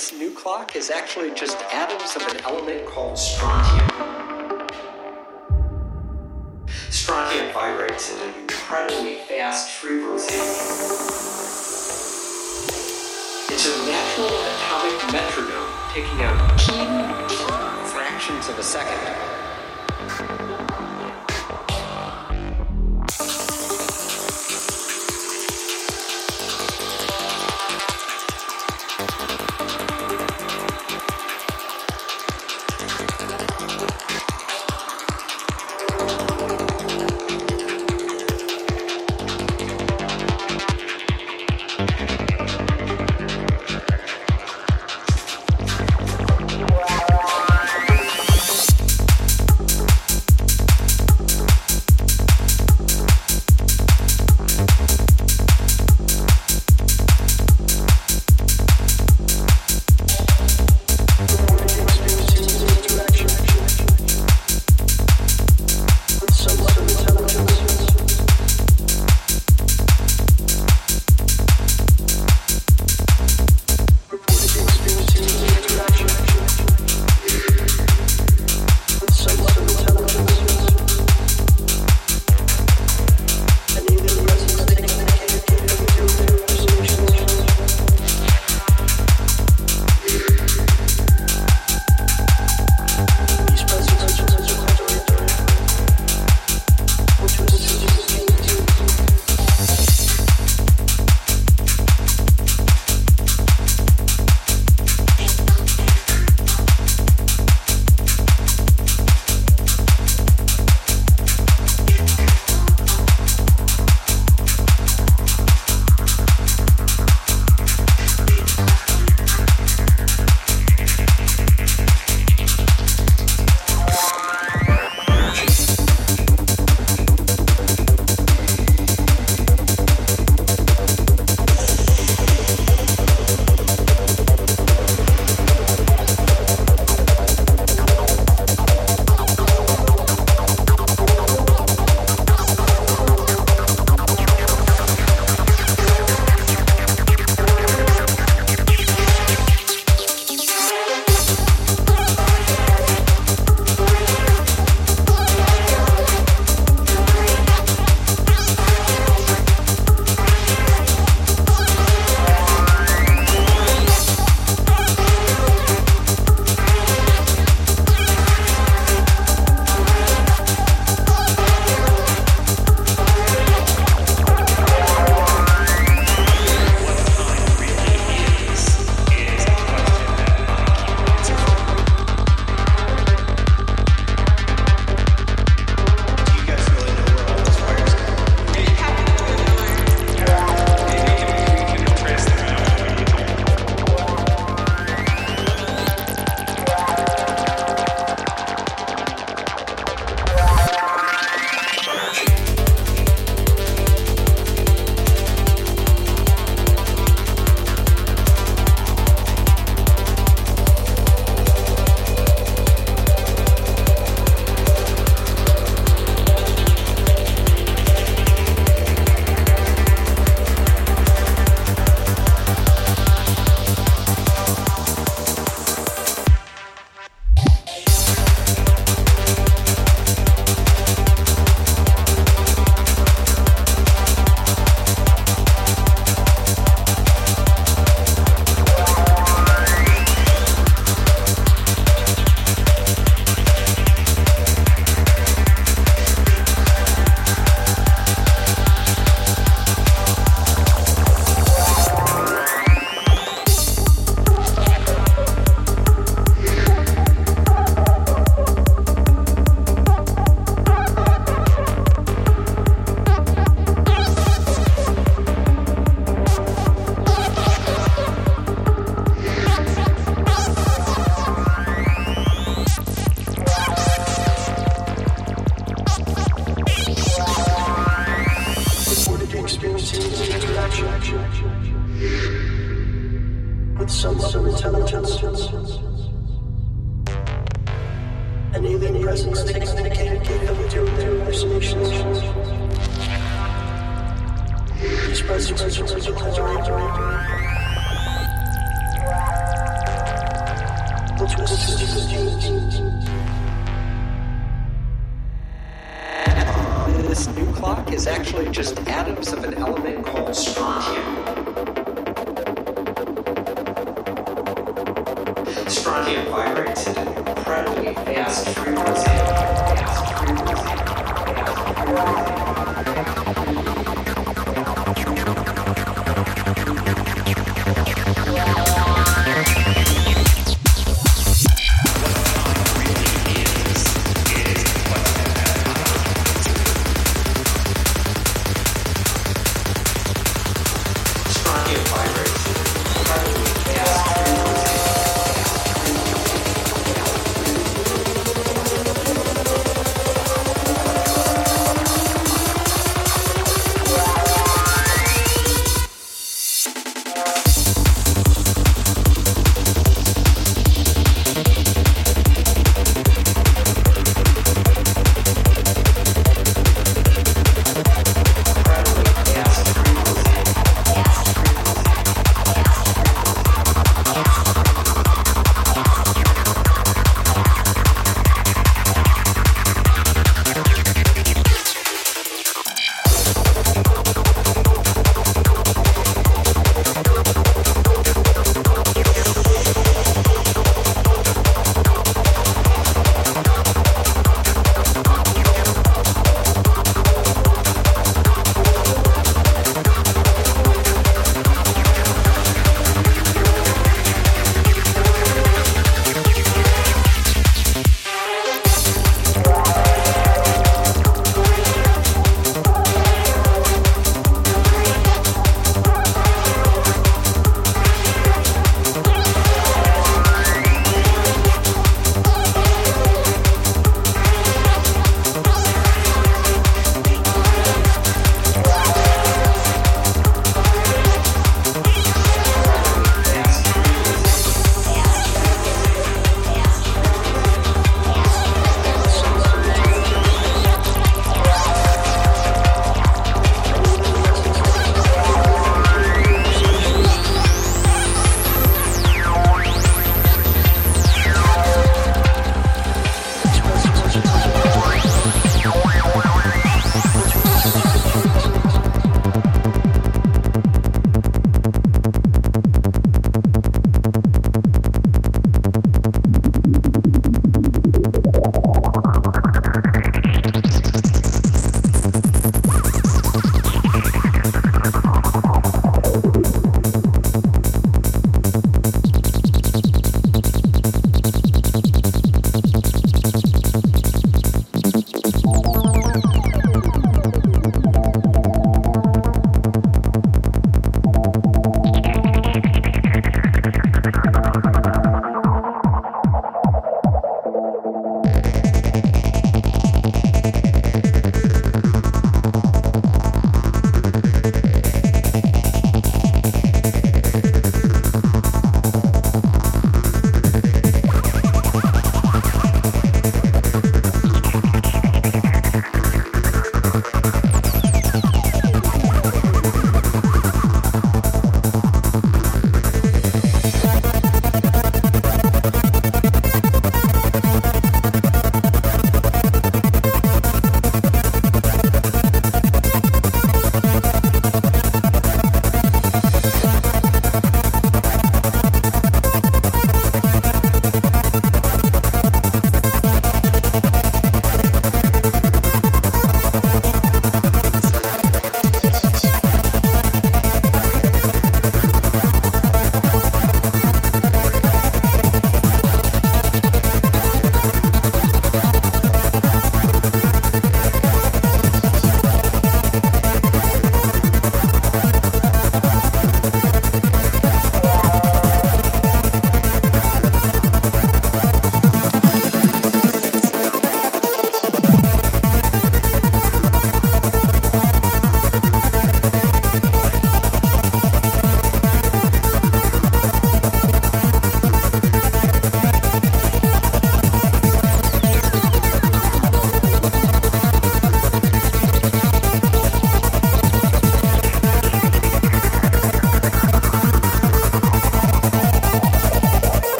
This new clock is actually just atoms of an element called strontium. Strontium vibrates at an incredibly fast frequency. It's a natural atomic metronome, taking out keen fractions of a second.